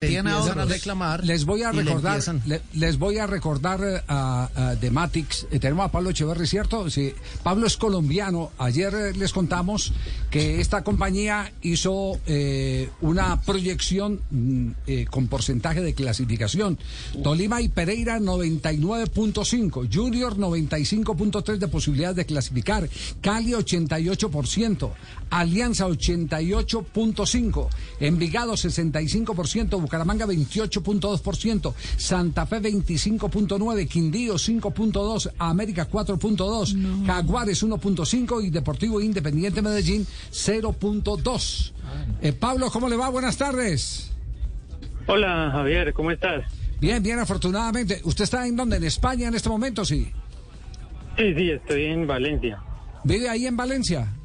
tiene ahora a reclamar. Les voy a recordar, le- les voy a recordar eh, a, a de Matix. Eh, tenemos a Pablo Echeverri, ¿cierto? Sí. Pablo es colombiano. Ayer eh, les contamos que esta compañía hizo eh, una proyección mm, eh, con porcentaje de clasificación. Tolima y Pereira 99.5, Junior 95.3 de posibilidades de clasificar, Cali 88%, Alianza 88.5, Envigado 65%, Bucaramanga 28.2%, Santa Fe 25.9, Quindío 5.2, América 4.2, Jaguares 1.5 y Deportivo Independiente Medellín 0.2. Eh, Pablo, ¿cómo le va? Buenas tardes. Hola Javier, ¿cómo estás? Bien, bien, afortunadamente. ¿Usted está en dónde? ¿En España en este momento? Sí. Sí, sí, estoy en Valencia. ¿Vive ahí en Valencia?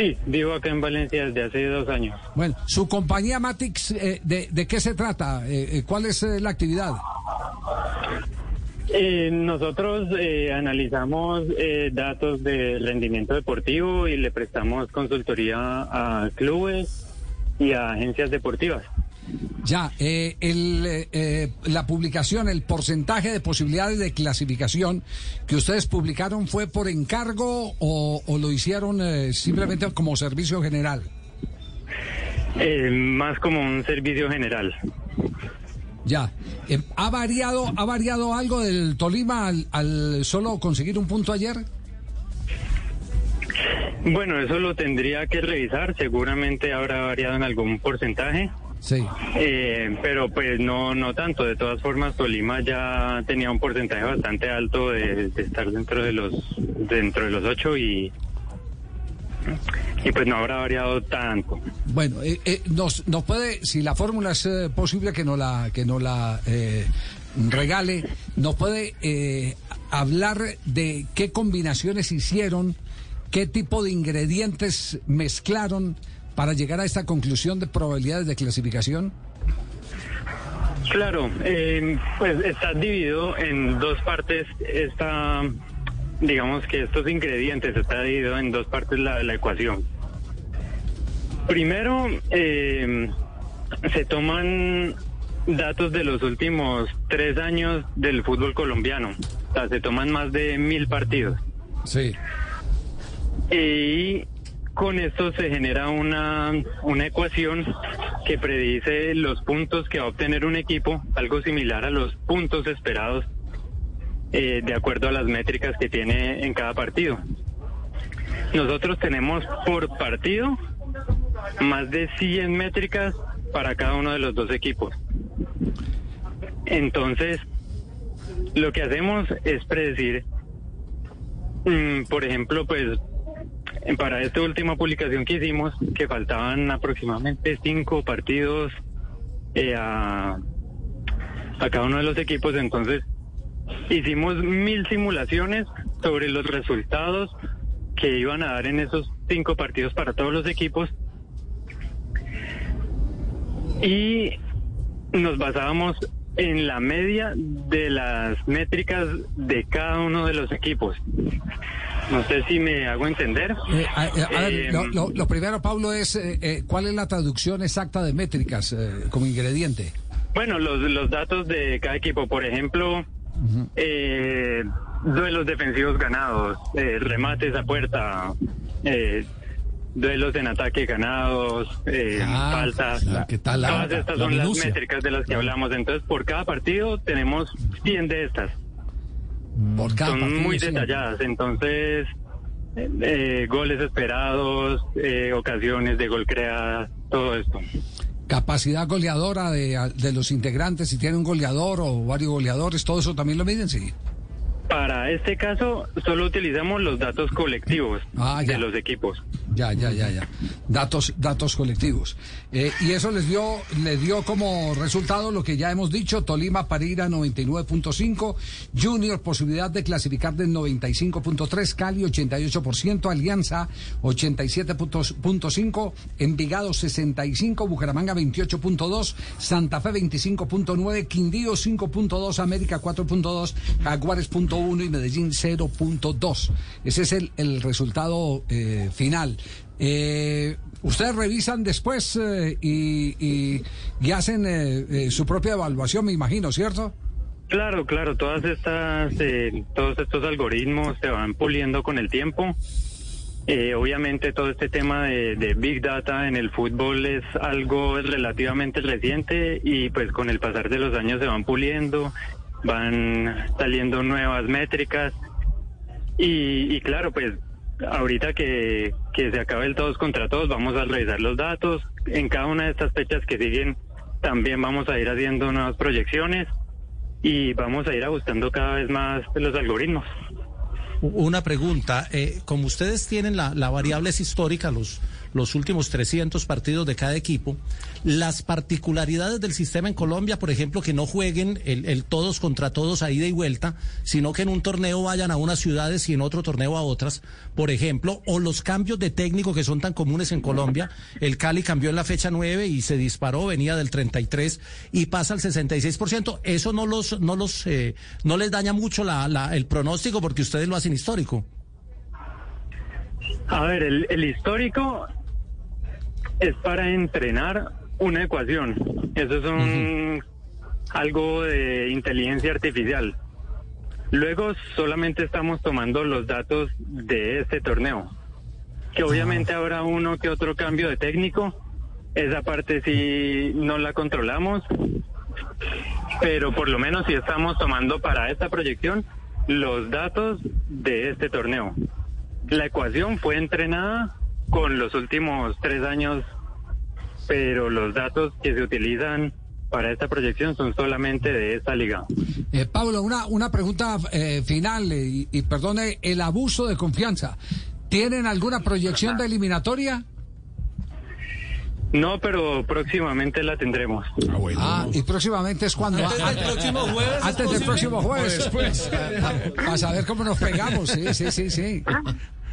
Sí, vivo acá en Valencia desde hace dos años. Bueno, su compañía Matix, eh, de, de qué se trata? Eh, eh, ¿Cuál es eh, la actividad? Eh, nosotros eh, analizamos eh, datos de rendimiento deportivo y le prestamos consultoría a clubes y a agencias deportivas. Ya, eh, el, eh, la publicación, el porcentaje de posibilidades de clasificación que ustedes publicaron fue por encargo o, o lo hicieron eh, simplemente como servicio general. Eh, más como un servicio general. Ya, ¿ha variado, ha variado algo del Tolima al, al solo conseguir un punto ayer? Bueno, eso lo tendría que revisar. Seguramente habrá variado en algún porcentaje. Sí. Eh, pero pues no no tanto. De todas formas, Tolima ya tenía un porcentaje bastante alto de, de estar dentro de los dentro de los ocho y y pues no habrá variado tanto. Bueno, eh, eh, nos, nos puede, si la fórmula es eh, posible que no la que no la eh, regale, nos puede eh, hablar de qué combinaciones hicieron, qué tipo de ingredientes mezclaron para llegar a esta conclusión de probabilidades de clasificación. Claro, eh, pues está dividido en dos partes. Esta, digamos que estos ingredientes está dividido en dos partes la, la ecuación. Primero, eh, se toman datos de los últimos tres años del fútbol colombiano. O sea, se toman más de mil partidos. Sí. Y con esto se genera una, una ecuación que predice los puntos que va a obtener un equipo, algo similar a los puntos esperados eh, de acuerdo a las métricas que tiene en cada partido. Nosotros tenemos por partido más de 100 métricas para cada uno de los dos equipos. Entonces, lo que hacemos es predecir, mm, por ejemplo, pues para esta última publicación que hicimos, que faltaban aproximadamente cinco partidos eh, a, a cada uno de los equipos, entonces hicimos mil simulaciones sobre los resultados que iban a dar en esos cinco partidos para todos los equipos y nos basábamos en la media de las métricas de cada uno de los equipos. No sé si me hago entender. Eh, a, a- a ver, Eh, lo, lo- lo primero, Pablo, es eh, eh, cuál es la traducción exacta de métricas eh, como ingrediente. Bueno, los, los datos de cada equipo, por ejemplo, eh, duelos defensivos ganados, eh, remates a puerta, eh, duelos en ataque ganados, eh, Ah, faltas. ¿qué tal la- Todas estas la son las métricas de las que hablamos. Entonces, por cada partido tenemos 100 de estas. Por cada son muy detalladas. Entonces, eh, eh, goles esperados, eh, ocasiones de gol creadas, todo esto. Capacidad goleadora de, de los integrantes, si tiene un goleador o varios goleadores, todo eso también lo miden, sí. Para este caso, solo utilizamos los datos colectivos Ah, de los equipos. Ya, ya, ya, ya. Datos, datos colectivos. Eh, y eso les dio, les dio como resultado lo que ya hemos dicho, Tolima Pereira 99.5, Junior posibilidad de clasificar del 95.3, Cali 88%, Alianza 87.5, Envigado 65, Bucaramanga 28.2, Santa Fe 25.9, Quindío 5.2, América 4.2, Jaguares 0.1 y Medellín 0.2. Ese es el, el resultado eh, final. Eh, ustedes revisan después eh, y, hacen eh, su propia evaluación, me imagino, ¿cierto? Claro, claro, todas estas, todos estos algoritmos se van puliendo con el tiempo. obviamente todo este tema de, Big Data en el fútbol es algo relativamente reciente y pues con el pasar de los años se van puliendo, van saliendo nuevas métricas y claro, pues ahorita que, que se acabe el todos contra todos, vamos a revisar los datos. En cada una de estas fechas que siguen, también vamos a ir haciendo nuevas proyecciones y vamos a ir ajustando cada vez más los algoritmos. Una pregunta, eh, como ustedes tienen la, la variable es histórica, los los últimos 300 partidos de cada equipo. Las particularidades del sistema en Colombia, por ejemplo, que no jueguen el, todos contra todos a ida y vuelta, sino que en un torneo vayan a unas ciudades y en otro torneo a otras, por ejemplo, o los cambios de técnico que son tan comunes en Colombia. El Cali cambió en la fecha 9 y se disparó, venía del 33 y pasa al 66%. Eso no los, no los, eh, no les daña mucho la, el pronóstico porque ustedes lo hacen histórico. A ver, el, el histórico es para entrenar una ecuación. Eso es un, algo de inteligencia artificial. Luego solamente estamos tomando los datos de este torneo. Que obviamente habrá uno que otro cambio de técnico. Esa parte sí no la controlamos. Pero por lo menos sí estamos tomando para esta proyección los datos de este torneo. La ecuación fue entrenada con los últimos tres años, pero los datos que se utilizan para esta proyección son solamente de esta liga. Eh, Pablo, una, una pregunta eh, final eh, y, perdone el abuso de confianza. ¿Tienen alguna proyección de eliminatoria? No, pero próximamente la tendremos. Ah, bueno. ah y próximamente es cuando. Antes del próximo jueves. Antes del próximo jueves. Pues, a, saber cómo nos pegamos. Sí, sí, sí, sí.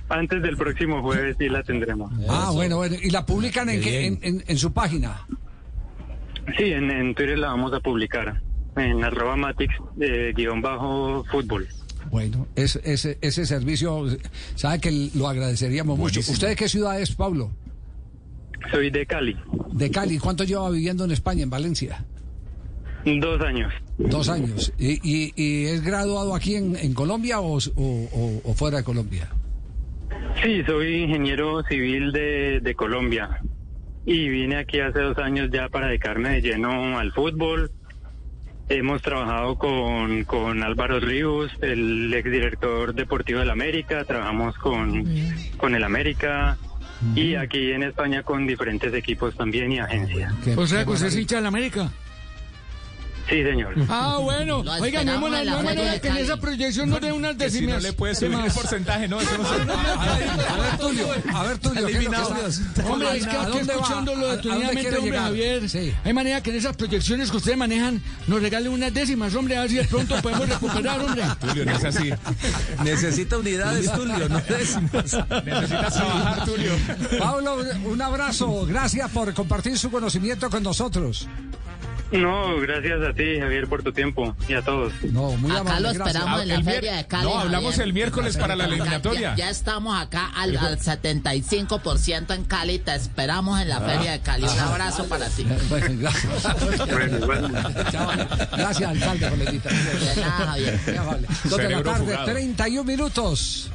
Antes del próximo jueves sí la tendremos. Ah, bueno, bueno. ¿Y la publican en, en, en, su página? Sí, en, en Twitter la vamos a publicar. En arroba matix eh, guion bajo fútbol. Bueno, ese, ese, ese servicio, sabe que lo agradeceríamos mucho. ¿Usted de qué ciudad es, Pablo? Soy de Cali. ¿De Cali? ¿Cuánto lleva viviendo en España, en Valencia? Dos años. Dos años. ¿Y, y, es graduado aquí en, en Colombia o, o, o fuera de Colombia? Sí, soy ingeniero civil de, de Colombia y vine aquí hace dos años ya para dedicarme de lleno al fútbol. Hemos trabajado con, con Álvaro Ríos, el exdirector deportivo del América, trabajamos con, con el América y aquí en España con diferentes equipos también y agencias. O sea, usted es hincha del América. Sí, señor. Ah, bueno. Oiga, no hemos no, que en esa proyección no dé unas décimas. no le puede subir el porcentaje, ¿no? Eso no se... A ver, Tulio, a ver, Tulio. Hombre, es que aquí escuchando lo detenidamente, hombre, Javier. Sí. Hay manera que en esas proyecciones que ustedes manejan nos regalen unas décimas, hombre, a ver si de pronto podemos recuperar, hombre. Tulio, no es así. Necesita unidades, Tulio, no décimas. Necesita trabajar, Tulio. Pablo, un abrazo. Gracias por compartir su conocimiento con nosotros. No, gracias a ti, Javier, por tu tiempo y a todos. No, muy acá amable, lo esperamos en la feria de Cali. No, hablamos el miércoles para la eliminatoria. Ya, estamos acá al, al, 75% en Cali. Te esperamos en la ah. feria de Cali. Un abrazo para ti. gracias. alcalde, por la invitación. De nada, Javier. Ya vale. Dos de la tarde, 31 minutos.